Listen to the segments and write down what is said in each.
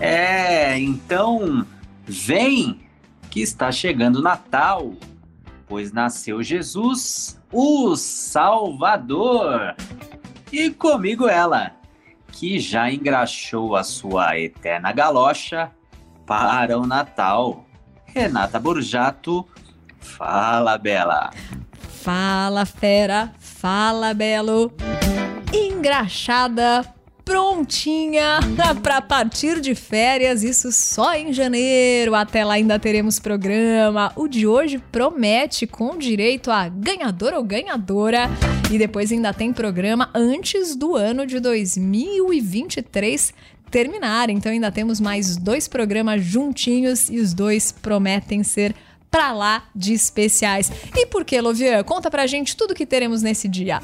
É, então vem que está chegando Natal, pois nasceu Jesus, o Salvador. E comigo ela, que já engraxou a sua eterna galocha para o Natal. Renata Borjato, fala, Bela. Fala, fera, fala, Belo. Engraxada prontinha para partir de férias, isso só em janeiro. Até lá ainda teremos programa. O de hoje promete com direito a ganhador ou ganhadora. E depois ainda tem programa antes do ano de 2023 terminar. Então ainda temos mais dois programas juntinhos e os dois prometem ser pra lá de especiais. E por que, Lovian? Conta pra gente tudo que teremos nesse dia.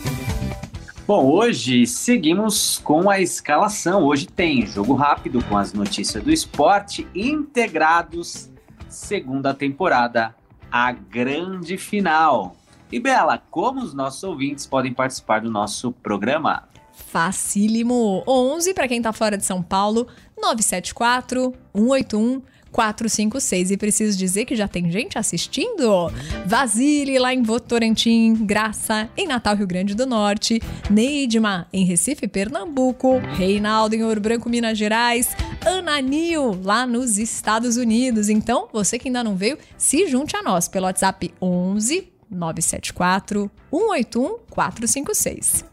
Bom, hoje seguimos com a escalação. Hoje tem jogo rápido com as notícias do esporte integrados, segunda temporada, a grande final. E Bela, como os nossos ouvintes podem participar do nosso programa? Facílimo. 11 para quem está fora de São Paulo, 974 181 456. E preciso dizer que já tem gente assistindo. Vasile, lá em Votorantim, Graça, em Natal, Rio Grande do Norte, Neidma, em Recife, Pernambuco, Reinaldo, em Ouro Branco, Minas Gerais, Ananil, lá nos Estados Unidos. Então, você que ainda não veio, se junte a nós pelo WhatsApp 11 974 181 456.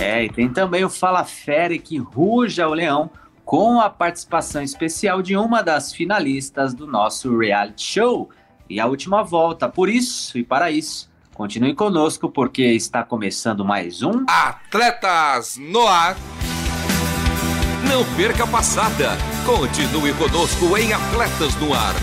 É, e tem também o Fala Fere que ruja o leão com a participação especial de uma das finalistas do nosso reality show e a última volta. Por isso e para isso, continue conosco porque está começando mais um Atletas no Ar. Não perca a passada. Continue conosco em Atletas no Ar.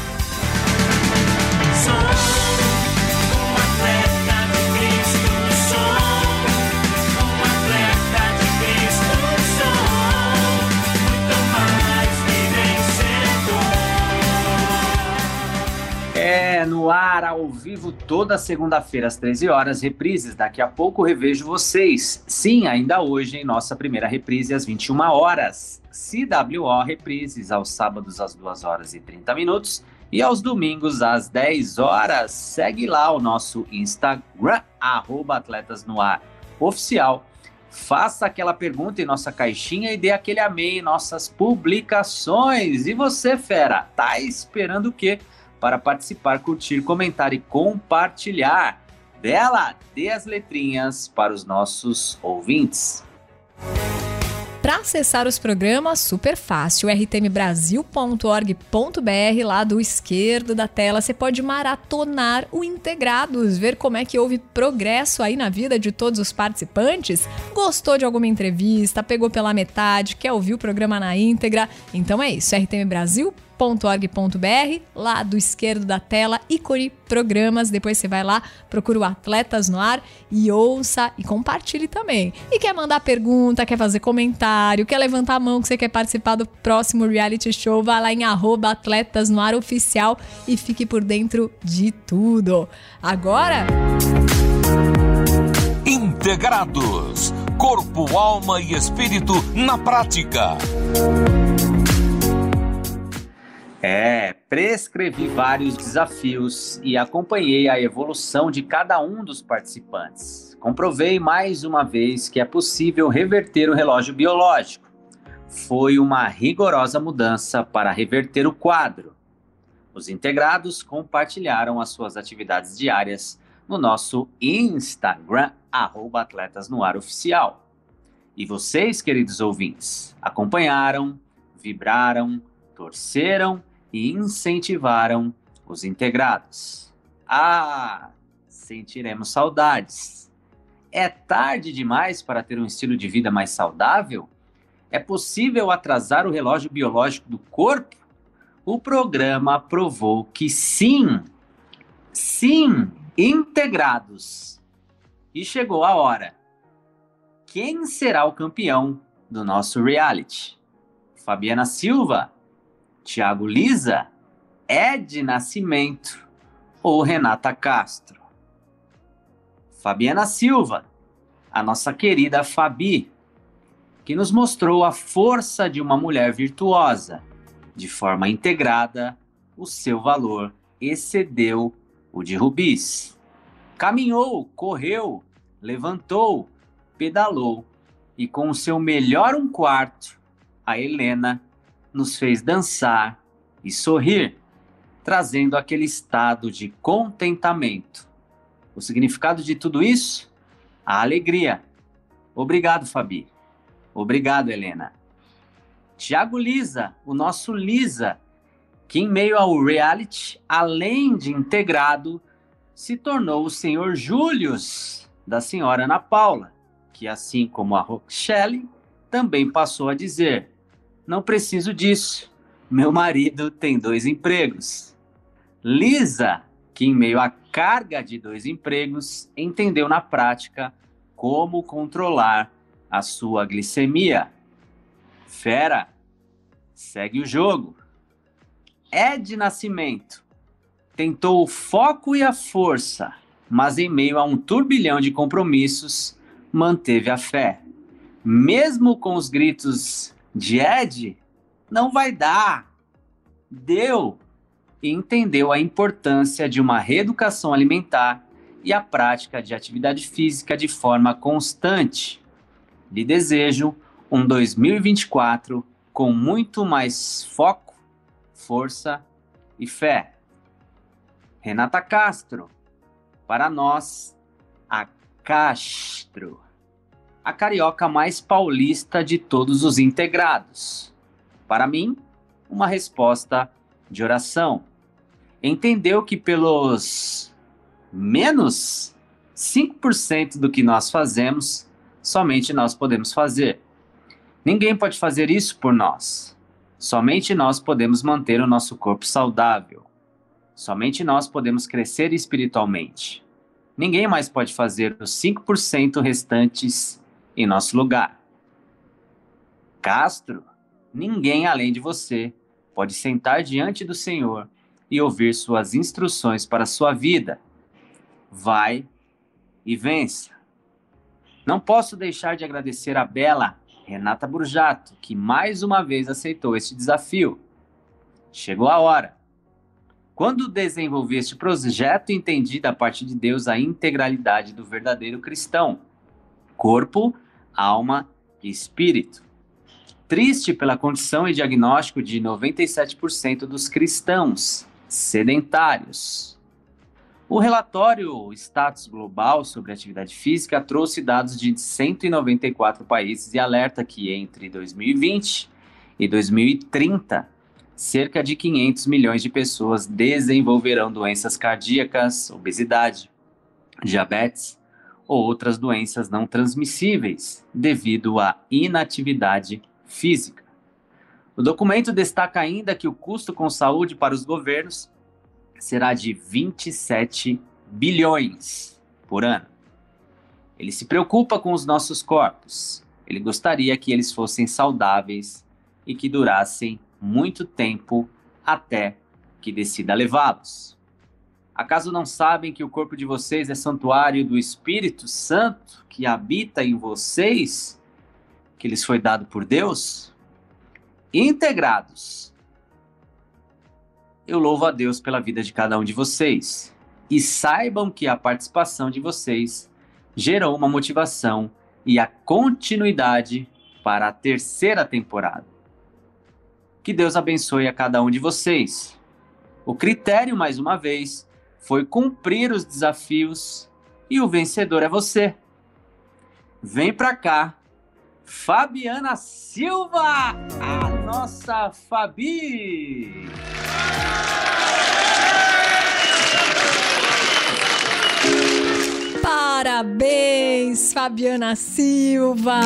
Ao vivo, toda segunda-feira às 13 horas, reprises. Daqui a pouco revejo vocês. Sim, ainda hoje, em nossa primeira reprise às 21 horas. CWO reprises aos sábados às 2 horas e 30 minutos e aos domingos às 10 horas. Segue lá o nosso Instagram, arroba Atletas no Ar Oficial. Faça aquela pergunta em nossa caixinha e dê aquele amém em nossas publicações. E você, fera, tá esperando o quê? Para participar, curtir, comentar e compartilhar. Dela, dê as letrinhas para os nossos ouvintes. Para acessar os programas, super fácil, rtmbrasil.org.br, lá do esquerdo da tela, você pode maratonar o Integrados, ver como é que houve progresso aí na vida de todos os participantes. Gostou de alguma entrevista, pegou pela metade, quer ouvir o programa na íntegra? Então é isso, rtmbrasil.org.br www.atletas.org.br, lá do esquerdo da tela, ícone programas. Depois você vai lá, procura o Atletas no Ar e ouça e compartilhe também. E quer mandar pergunta, quer fazer comentário, quer levantar a mão que você quer participar do próximo reality show, vai lá em arroba Atletas no Ar Oficial e fique por dentro de tudo. Agora. Integrados. Corpo, alma e espírito na prática. É, prescrevi vários desafios e acompanhei a evolução de cada um dos participantes. Comprovei mais uma vez que é possível reverter o relógio biológico. Foi uma rigorosa mudança para reverter o quadro. Os integrados compartilharam as suas atividades diárias no nosso Instagram, arroba Atletas no Ar Oficial. E vocês, queridos ouvintes, acompanharam, vibraram, torceram e incentivaram os integrados. Ah, sentiremos saudades. É tarde demais para ter um estilo de vida mais saudável? É possível atrasar o relógio biológico do corpo? O programa provou que sim, sim, integrados. E chegou a hora. Quem será o campeão do nosso reality? Fabiana Silva, Thiago Lisa, Ed Nascimento ou Renata Castro? Fabiana Silva, a nossa querida Fabi, que nos mostrou a força de uma mulher virtuosa. De forma integrada, o seu valor excedeu o de rubis. Caminhou, correu, levantou, pedalou e com o seu melhor um quarto, a Helena nos fez dançar e sorrir, trazendo aquele estado de contentamento. O significado de tudo isso? A alegria. Obrigado, Fabi. Obrigado, Helena. Tiago Lisa, o nosso Lisa, que em meio ao reality, além de integrado, se tornou o senhor Július da senhora Ana Paula, que assim como a Rochelle, também passou a dizer: Não preciso disso, meu marido tem dois empregos. Lisa, que em meio à carga de dois empregos, entendeu na prática como controlar a sua glicemia. Fera, segue o jogo. Ed Nascimento tentou o foco e a força, mas em meio a um turbilhão de compromissos, manteve a fé. Mesmo com os gritos de Ed, não vai dar. Deu e entendeu a importância de uma reeducação alimentar e a prática de atividade física de forma constante. Lhe desejo um 2024 com muito mais foco, força e fé. Renata Castro, para nós, a Castro, a carioca mais paulista de todos os integrados. Para mim, uma resposta de oração. Entendeu que pelos menos 5% do que nós fazemos, somente nós podemos fazer. Ninguém pode fazer isso por nós. Somente nós podemos manter o nosso corpo saudável. Somente nós podemos crescer espiritualmente. Ninguém mais pode fazer os 5% restantes em nosso lugar. Castro, ninguém além de você pode sentar diante do Senhor e ouvir suas instruções para a sua vida. Vai e vença. Não posso deixar de agradecer a bela Renata Burjato, que mais uma vez aceitou este desafio. Chegou a hora. Quando desenvolvi este projeto, entendi da parte de Deus a integralidade do verdadeiro cristão: corpo, alma e espírito. Triste pela condição e diagnóstico de 97% dos cristãos sedentários. O relatório Status Global sobre Atividade Física trouxe dados de 194 países e alerta que entre 2020 e 2030, cerca de 500 milhões de pessoas desenvolverão doenças cardíacas, obesidade, diabetes ou outras doenças não transmissíveis devido à inatividade física. O documento destaca ainda que o custo com saúde para os governos será de 27 bilhões por ano. Ele se preocupa com os nossos corpos. Ele gostaria que eles fossem saudáveis e que durassem muito tempo até que decida levá-los. Acaso não sabem que o corpo de vocês é santuário do Espírito Santo que habita em vocês, que lhes foi dado por Deus? Integrados eu louvo a Deus pela vida de cada um de vocês. E saibam que a participação de vocês gerou uma motivação e a continuidade para a terceira temporada. Que Deus abençoe a cada um de vocês. O critério, mais uma vez, foi cumprir os desafios e o vencedor é você. Vem pra cá, Fabiana Silva, a nossa Fabi. Parabéns, Fabiana Silva!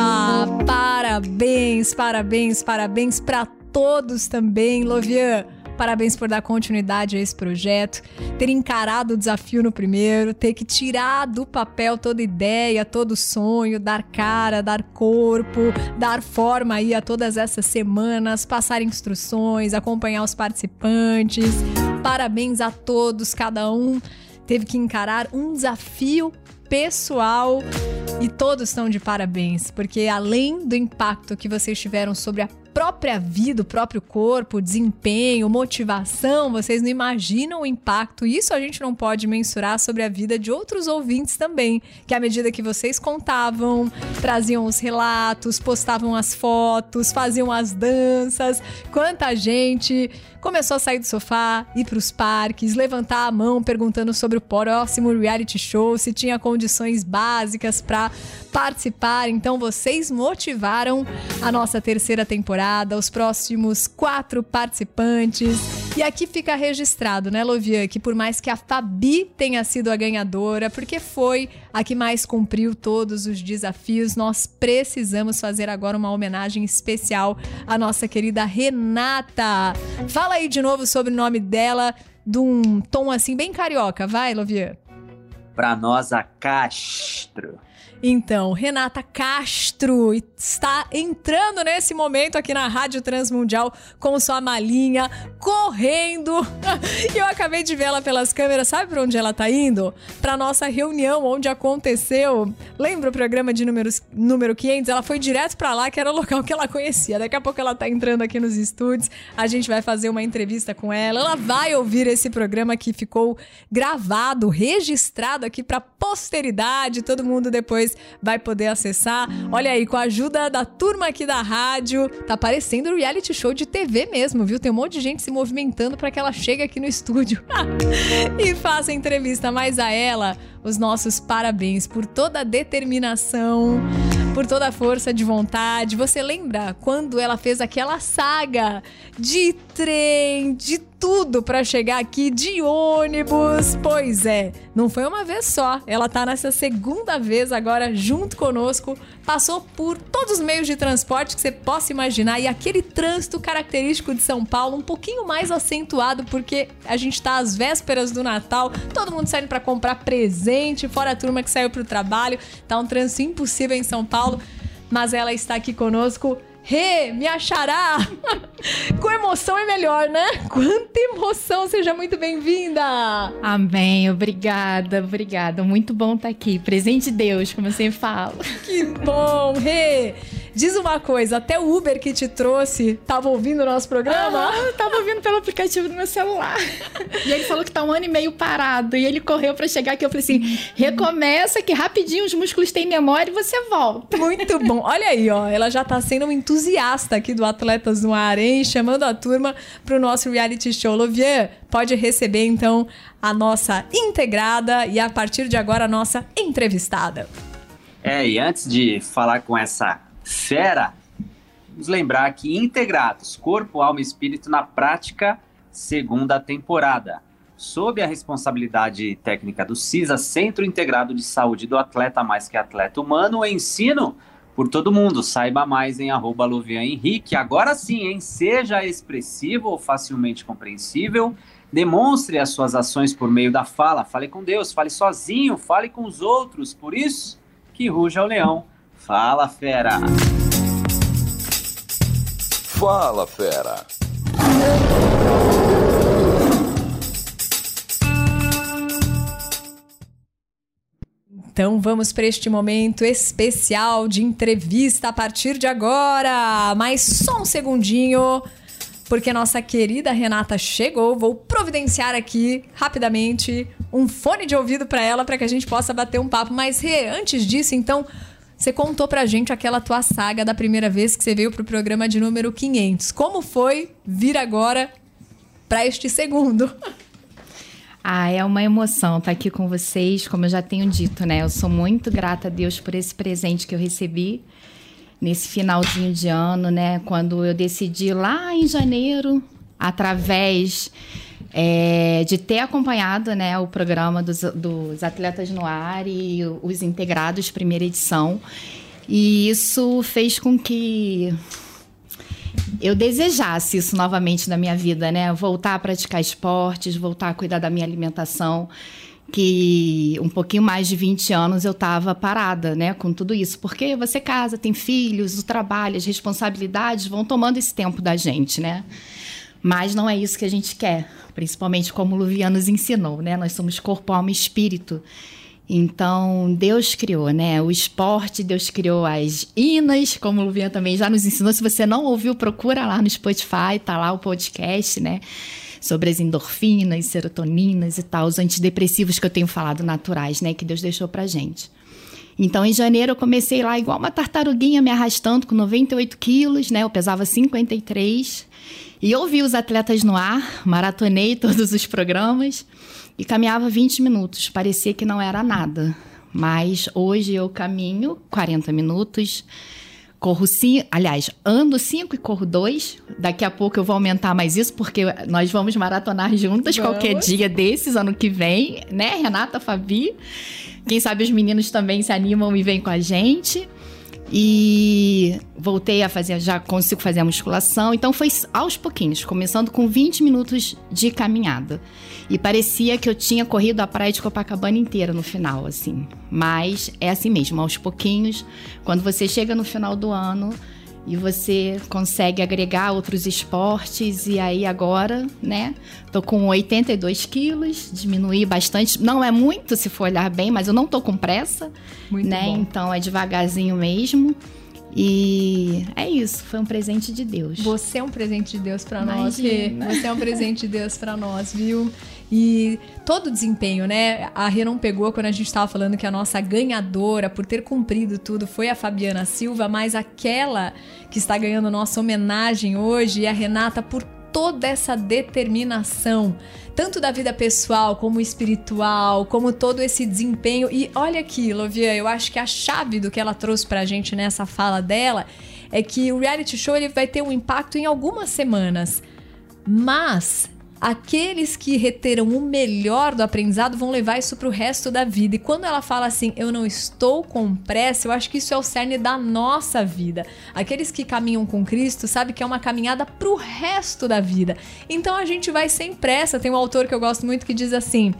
Parabéns, parabéns, parabéns para todos também, Lovian. Parabéns por dar continuidade a esse projeto, ter encarado o desafio no primeiro, ter que tirar do papel toda ideia, todo sonho, dar cara, dar corpo, dar forma aí a todas essas semanas, passar instruções, acompanhar os participantes. Parabéns a todos, cada um teve que encarar um desafio pessoal e todos estão de parabéns, porque além do impacto que vocês tiveram sobre a própria vida, o próprio corpo, desempenho, motivação, vocês não imaginam o impacto. Isso a gente não pode mensurar sobre a vida de outros ouvintes também, que à medida que vocês contavam, traziam os relatos, postavam as fotos, faziam as danças, quanta gente começou a sair do sofá, ir para os parques, levantar a mão perguntando sobre o próximo reality show, se tinha condições básicas para participar. Então vocês motivaram a nossa terceira temporada, os próximos quatro participantes. E aqui fica registrado, né, Lovian, que por mais que a Fabi tenha sido a ganhadora, porque foi a que mais cumpriu todos os desafios, nós precisamos fazer agora uma homenagem especial à nossa querida Renata. Fala aí de novo sobre o nome dela, de um tom assim bem carioca. Vai, Lovian. Pra nós, a Castro. Então, Renata Castro está entrando nesse momento aqui na Rádio Transmundial com sua malinha, correndo. E eu acabei de ver ela pelas câmeras. Sabe para onde ela está indo? Para nossa reunião onde aconteceu. Lembra o programa de números, número 500? Ela foi direto para lá, que era o local que ela conhecia. Daqui a pouco ela está entrando aqui nos estúdios. A gente vai fazer uma entrevista com ela. Ela vai ouvir esse programa que ficou gravado, registrado aqui para posteridade. Todo mundo depois depois vai poder acessar. Olha aí, com a ajuda da turma aqui da rádio, tá parecendo reality show de TV mesmo, viu? Tem um monte de gente se movimentando para que ela chegue aqui no estúdio e faça entrevista. Mas a ela, os nossos parabéns por toda a determinação por toda a força de vontade. Você lembra quando ela fez aquela saga de trem, de tudo para chegar aqui de ônibus? Pois é, não foi uma vez só. Ela tá nessa segunda vez agora junto conosco. Passou por todos os meios de transporte que você possa imaginar e aquele trânsito característico de São Paulo um pouquinho mais acentuado porque a gente tá às vésperas do Natal, todo mundo saindo para comprar presente, fora a turma que saiu pro trabalho. Tá um trânsito impossível em São Paulo. Mas ela está aqui conosco. Rê, me achará! Com emoção é melhor, né? Quanta emoção! Seja muito bem-vinda! Amém, obrigada, obrigada. Muito bom estar aqui. Presente de Deus, como eu sempre falo. Que bom, Rê! Diz uma coisa, até o Uber que te trouxe tava ouvindo o nosso programa? Ah, tava ouvindo pelo aplicativo do meu celular. E ele falou que tá um ano e meio parado. E ele correu para chegar aqui. Eu falei assim: recomeça que rapidinho os músculos têm memória e você volta. Muito bom. Olha aí, ó. Ela já tá sendo um entusiasta aqui do Atletas no Ar, hein? Chamando a turma pro nosso reality show. Lovier, pode receber então a nossa integrada e a partir de agora a nossa entrevistada. É, e antes de falar com essa fera, vamos lembrar que integrados, corpo, alma e espírito na prática, segunda temporada. Sob a responsabilidade técnica do CISA, Centro Integrado de Saúde do Atleta Mais Que Atleta Humano, ensino por todo mundo. Saiba mais em arroba Henrique. Agora sim, hein? Seja expressivo ou facilmente compreensível. Demonstre as suas ações por meio da fala. Fale com Deus, fale sozinho, fale com os outros. Por isso, que ruja o leão Fala, fera! Fala, fera! Então vamos para este momento especial de entrevista a partir de agora. Mas só um segundinho, porque nossa querida Renata chegou. Vou providenciar aqui rapidamente um fone de ouvido para ela para que a gente possa bater um papo. Mas Rê, antes disso, então, você contou pra gente aquela tua saga da primeira vez que você veio pro programa de número 500. Como foi vir agora para este segundo? Ah, é uma emoção estar aqui com vocês, como eu já tenho dito, né? Eu sou muito grata a Deus por esse presente que eu recebi nesse finalzinho de ano, né? Quando eu decidi lá em janeiro, através é, de ter acompanhado né, o programa dos, dos Atletas no Ar e os Integrados, primeira edição. E isso fez com que eu desejasse isso novamente na minha vida, né? Voltar a praticar esportes, voltar a cuidar da minha alimentação que um pouquinho mais de 20 anos eu estava parada, né, com tudo isso, porque você casa, tem filhos, o trabalho, as responsabilidades vão tomando esse tempo da gente, né? Mas não é isso que a gente quer, principalmente como o Luviano nos ensinou, né? Nós somos corpo, alma e espírito. Então, Deus criou, né? O esporte, Deus criou as inas, como o Luviano também já nos ensinou. Se você não ouviu, procura lá no Spotify, tá lá o podcast, né? sobre as endorfinas, serotoninas e tal, os antidepressivos que eu tenho falado naturais, né, que Deus deixou pra gente. Então, em janeiro, eu comecei lá igual uma tartaruguinha me arrastando com 98 quilos, né? Eu pesava 53. E eu vi os atletas no ar, maratonei todos os programas e caminhava 20 minutos. Parecia que não era nada. Mas hoje eu caminho 40 minutos, corro cinco, aliás, ando cinco e corro dois. Daqui a pouco eu vou aumentar mais isso, porque nós vamos maratonar juntas vamos. qualquer dia desses, ano que vem, né, Renata, Fabi? Quem sabe os meninos também se animam e vêm com a gente. E voltei a fazer, já consigo fazer a musculação. Então foi aos pouquinhos, começando com 20 minutos de caminhada. E parecia que eu tinha corrido a praia de Copacabana inteira no final, assim. Mas é assim mesmo, aos pouquinhos. Quando você chega no final do ano e você consegue agregar outros esportes, e aí agora, né? Tô com 82 quilos, diminuí bastante. Não é muito, se for olhar bem, mas eu não tô com pressa, muito né? Bom. Então é devagarzinho mesmo. E é isso, foi um presente de Deus. Você é um presente de Deus para nós. Você é um presente de Deus para nós, viu? E todo o desempenho, né? A não pegou quando a gente estava falando que a nossa ganhadora por ter cumprido tudo foi a Fabiana Silva, mas aquela que está ganhando nossa homenagem hoje é a Renata por toda essa determinação, tanto da vida pessoal como espiritual, como todo esse desempenho. E olha aqui, Lovia, eu acho que a chave do que ela trouxe pra gente nessa fala dela é que o reality show ele vai ter um impacto em algumas semanas. Mas aqueles que reteram o melhor do aprendizado vão levar isso para o resto da vida. E quando ela fala assim, eu não estou com pressa, eu acho que isso é o cerne da nossa vida. Aqueles que caminham com Cristo sabem que é uma caminhada para o resto da vida. Então a gente vai sem pressa. Tem um autor que eu gosto muito que diz assim.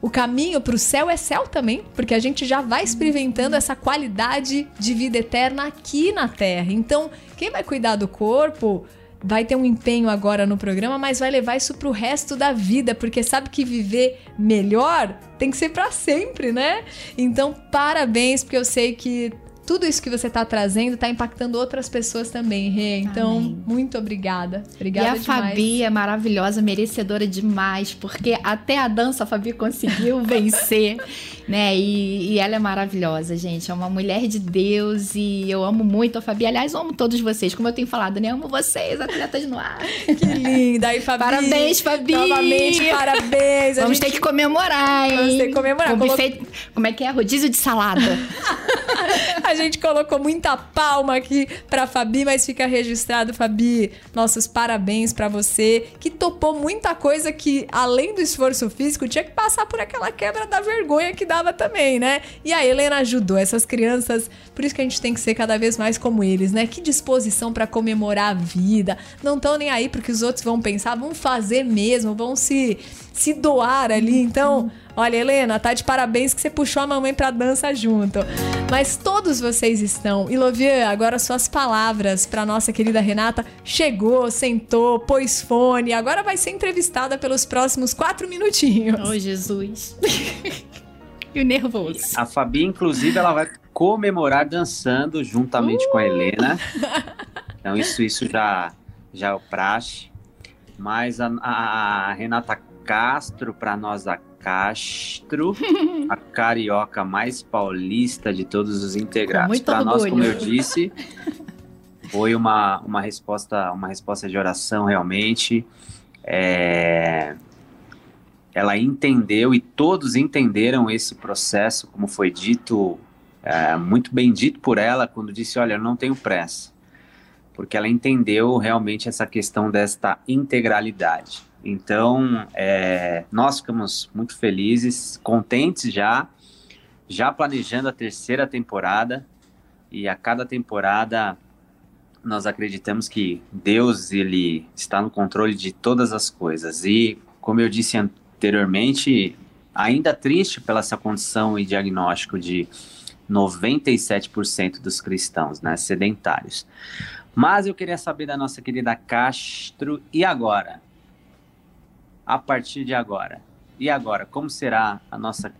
O caminho para o céu é céu também, porque a gente já vai experimentando essa qualidade de vida eterna aqui na Terra. Então, quem vai cuidar do corpo, vai ter um empenho agora no programa, mas vai levar isso pro resto da vida, porque sabe que viver melhor tem que ser para sempre, né? Então, parabéns, porque eu sei que tudo isso que você está trazendo está impactando outras pessoas também, Rê. Então, Amém. muito obrigada. Obrigada E a demais. Fabi é maravilhosa, merecedora demais, porque até a dança a Fabi conseguiu vencer né? E, e, ela é maravilhosa, gente. É uma mulher de Deus e eu amo muito a Fabi. Aliás, amo todos vocês, como eu tenho falado, né? Amo vocês, atletas no ar. Que linda. E Fabi. Parabéns, Fabi. Novamente, parabéns. Vamos gente... ter que comemorar, hein? Vamos ter que comemorar. Com buffet... Como é que é? Rodízio de salada. a gente colocou muita palma aqui pra Fabi, mas fica registrado, Fabi. Nossos parabéns para você, que topou muita coisa que, além do esforço físico, tinha que passar por aquela quebra da vergonha que ajudava também, né? E a Helena ajudou essas crianças, por isso que a gente tem que ser cada vez mais como eles, né? Que disposição para comemorar a vida. Não estão nem aí porque os outros vão pensar, vão fazer mesmo, vão se se doar ali. Então, olha, Helena, tá de parabéns que você puxou a mamãe pra dança junto. Mas todos vocês estão. E Lovian, agora suas palavras para nossa querida Renata. Chegou, sentou, pôs fone, agora vai ser entrevistada pelos próximos quatro minutinhos. Oh, Jesus. e o nervoso. A Fabi, inclusive, ela vai comemorar dançando juntamente uh! com a uh! Helena. Então isso, isso já, já é o praxe. Mas a, a, a Renata Castro, para nós a Castro, a carioca mais paulista de todos os integrados. Para nós, como eu disse, foi uma, uma resposta uma resposta de oração realmente. É, ela entendeu e todos entenderam esse processo, como foi dito, é, muito bem dito por ela, quando disse: Olha, eu não tenho pressa, porque ela entendeu realmente essa questão desta integralidade. Então, é, nós ficamos muito felizes, contentes já, já planejando a terceira temporada. E a cada temporada nós acreditamos que Deus ele está no controle de todas as coisas. E como eu disse anteriormente, ainda triste pela essa condição e diagnóstico de 97% dos cristãos, né, sedentários. Mas eu queria saber da nossa querida Castro, e agora? A partir de agora. E agora, como será a nossa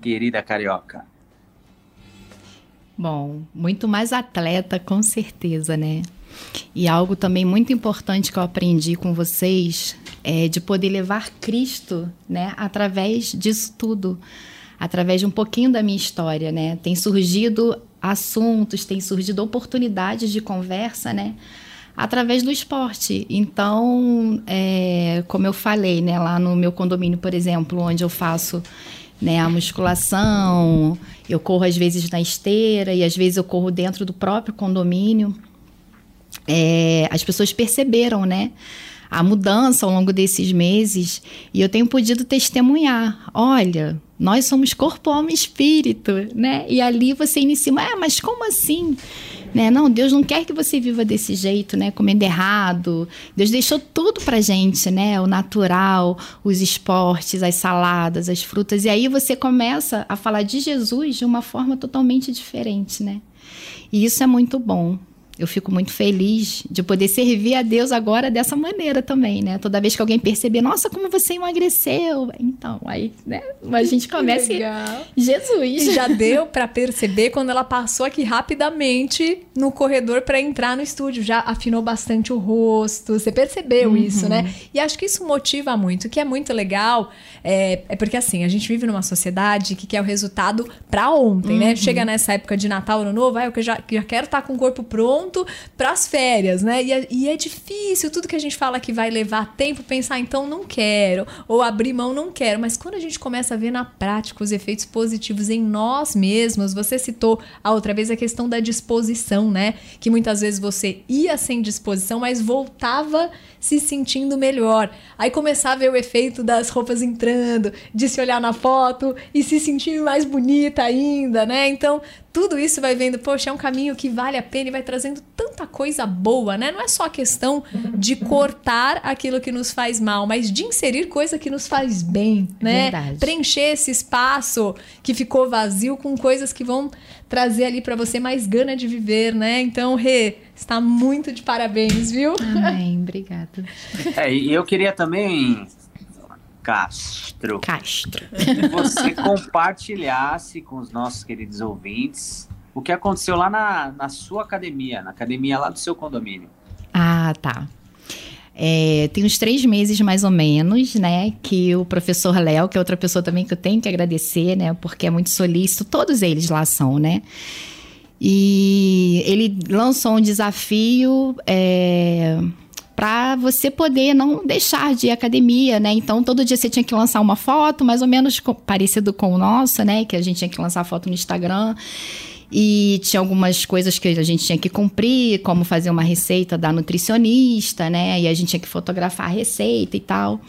querida carioca? Bom, muito mais atleta, com certeza, né? E algo também muito importante que eu aprendi com vocês é de poder levar Cristo, né, através disso tudo, através de um pouquinho da minha história, né? Tem surgido assuntos, tem surgido oportunidades de conversa, né? Através do esporte. Então, é, como eu falei, né, lá no meu condomínio, por exemplo, onde eu faço né, a musculação, eu corro às vezes na esteira e às vezes eu corro dentro do próprio condomínio é, as pessoas perceberam, né? A mudança ao longo desses meses e eu tenho podido testemunhar. Olha, nós somos corpo, alma e espírito, né? E ali você inicia, ah, mas como assim? Né? Não, Deus não quer que você viva desse jeito, né? Comendo errado. Deus deixou tudo pra gente, né? O natural, os esportes, as saladas, as frutas. E aí você começa a falar de Jesus de uma forma totalmente diferente, né? E isso é muito bom eu fico muito feliz de poder servir a Deus agora dessa maneira também, né? Toda vez que alguém perceber, nossa, como você emagreceu. Então, aí, né? A gente começa. Jesus. Já deu para perceber quando ela passou aqui rapidamente no corredor para entrar no estúdio. Já afinou bastante o rosto. Você percebeu uhum. isso, né? E acho que isso motiva muito. O que é muito legal é, é porque, assim, a gente vive numa sociedade que quer o resultado para ontem, né? uhum. né? Chega nessa época de Natal, Ano Novo, ah, eu já, já quero estar tá com o corpo pronto pronto para as férias, né? E é, e é difícil, tudo que a gente fala que vai levar tempo, pensar então não quero, ou abrir mão não quero. Mas quando a gente começa a ver na prática os efeitos positivos em nós mesmos, você citou a outra vez a questão da disposição, né? Que muitas vezes você ia sem disposição, mas voltava se sentindo melhor. Aí começava a ver o efeito das roupas entrando, de se olhar na foto e se sentir mais bonita ainda, né? Então, tudo isso vai vendo, poxa, é um caminho que vale a pena e vai trazendo tanta coisa boa, né? Não é só a questão de cortar aquilo que nos faz mal, mas de inserir coisa que nos faz bem, né? Verdade. Preencher esse espaço que ficou vazio com coisas que vão trazer ali para você mais gana de viver, né? Então, Rê, está muito de parabéns, viu? Amém, obrigada. É, e eu queria também Castro. Castro. Você compartilhasse com os nossos queridos ouvintes o que aconteceu lá na, na sua academia, na academia lá do seu condomínio. Ah, tá. É, tem uns três meses mais ou menos, né, que o professor Léo, que é outra pessoa também que eu tenho que agradecer, né, porque é muito solícito, todos eles lá são, né, e ele lançou um desafio é, para você poder não deixar de ir à academia, né? Então, todo dia você tinha que lançar uma foto, mais ou menos parecido com o nosso, né? Que a gente tinha que lançar foto no Instagram. E tinha algumas coisas que a gente tinha que cumprir, como fazer uma receita da nutricionista, né? E a gente tinha que fotografar a receita e tal.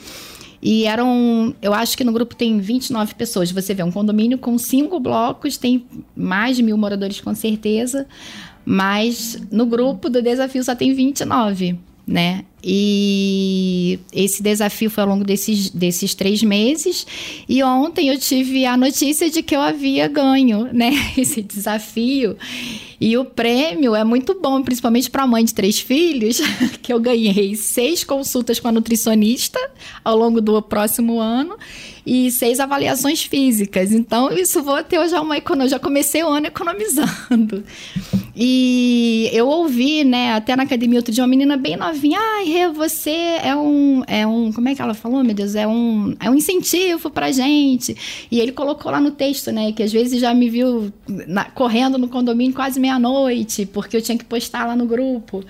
E eram, eu acho que no grupo tem 29 pessoas. Você vê um condomínio com cinco blocos, tem mais de mil moradores com certeza, mas no grupo do desafio só tem 29 né? E esse desafio foi ao longo desses, desses três meses. E ontem eu tive a notícia de que eu havia ganho, né? Esse desafio. E o prêmio é muito bom, principalmente para mãe de três filhos, que eu ganhei seis consultas com a nutricionista ao longo do próximo ano e seis avaliações físicas. Então, isso vou ter já uma economia. Já comecei o ano economizando. E eu ouvi, né, até na academia outro dia, uma menina bem novinha. Ai, Rê, você é um, é um. Como é que ela falou, meu Deus? É um, é um incentivo pra gente. E ele colocou lá no texto, né, que às vezes já me viu na, correndo no condomínio quase meia-noite, porque eu tinha que postar lá no grupo.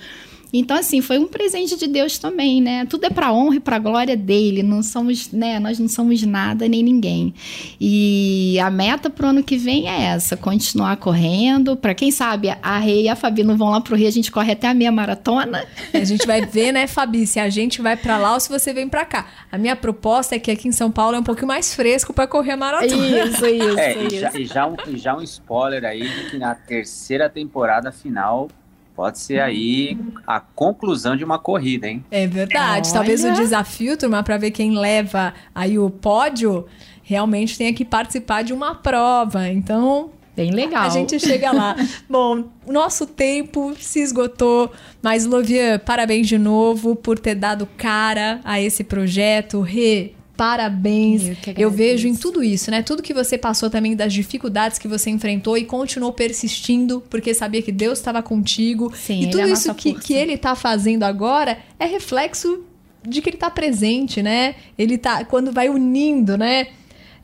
Então, assim, foi um presente de Deus também, né? Tudo é para honra e para glória dele. Não somos, né? Nós não somos nada nem ninguém. E a meta pro ano que vem é essa: continuar correndo. Para quem sabe, a Rei e a Fabi não vão lá pro Rio, a gente corre até a meia maratona. A gente vai ver, né, Fabi, se a gente vai para lá ou se você vem para cá. A minha proposta é que aqui em São Paulo é um pouquinho mais fresco para correr a maratona. Isso, isso, É, isso. e já, e já um, e já um spoiler aí de que na terceira temporada final pode ser aí a conclusão de uma corrida, hein? É verdade. Olha. Talvez o desafio, turma, para ver quem leva aí o pódio, realmente tenha que participar de uma prova. Então, Bem legal. a gente chega lá. Bom, o nosso tempo se esgotou, mas Lovian, parabéns de novo por ter dado cara a esse projeto. Rê, parabéns. Eu Eu vejo em tudo isso, né? Tudo que você passou também das dificuldades que você enfrentou e continuou persistindo, porque sabia que Deus estava contigo. Sim, e tudo é isso que, que ele tá fazendo agora é reflexo de que ele tá presente, né? Ele tá quando vai unindo, né?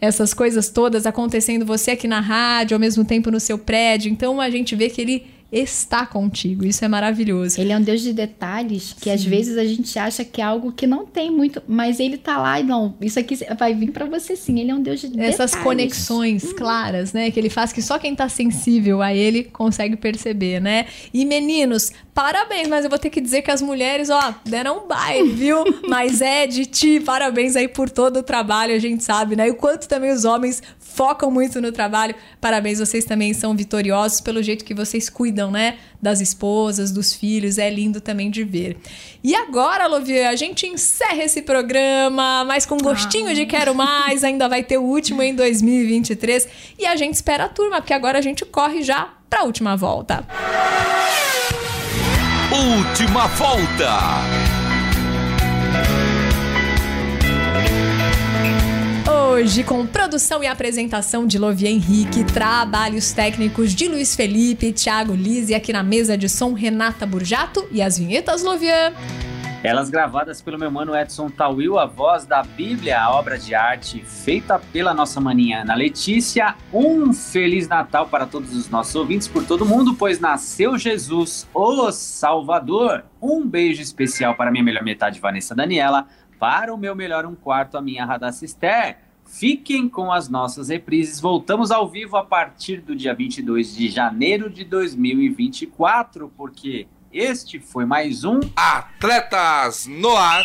Essas coisas todas acontecendo você aqui na rádio, ao mesmo tempo no seu prédio. Então a gente vê que ele está contigo. Isso é maravilhoso. Ele é um Deus de detalhes que às vezes a gente acha que é algo que não tem muito, mas ele tá lá e não, isso aqui vai vir pra você sim. Ele é um Deus de Essas detalhes. conexões claras, né? Que ele faz que só quem tá sensível a ele consegue perceber, né? E meninos, parabéns, mas eu vou ter que dizer que as mulheres, ó, deram um baile, viu? mas é de ti, parabéns aí por todo o trabalho, a gente sabe, né? E o quanto também os homens focam muito no trabalho. Parabéns, vocês também são vitoriosos pelo jeito que vocês cuidam, né? Das esposas, dos filhos, é lindo também de ver. E agora, Lovier, a gente encerra esse programa, mas com gostinho de quero mais, ainda vai ter o último em 2023. E a gente espera a turma, porque agora a gente corre já pra última volta. Última volta. Hoje, com produção e apresentação de Lovier Henrique, trabalhos técnicos de Luiz Felipe, Thiago Lise, aqui na mesa de som Renata Burjato e as vinhetas Lovier. Elas gravadas pelo meu mano Edson Tawil, a voz da Bíblia, a obra de arte feita pela nossa maninha Ana Letícia. Um Feliz Natal para todos os nossos ouvintes, por todo mundo, pois nasceu Jesus, o Salvador. Um beijo especial para minha melhor metade, Vanessa Daniela, para o meu melhor um quarto, a minha Esther. Fiquem com as nossas reprises. Voltamos ao vivo a partir do dia 22 de janeiro de 2024, porque este foi mais um Atletas no ar.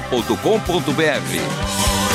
transmundial.com.br.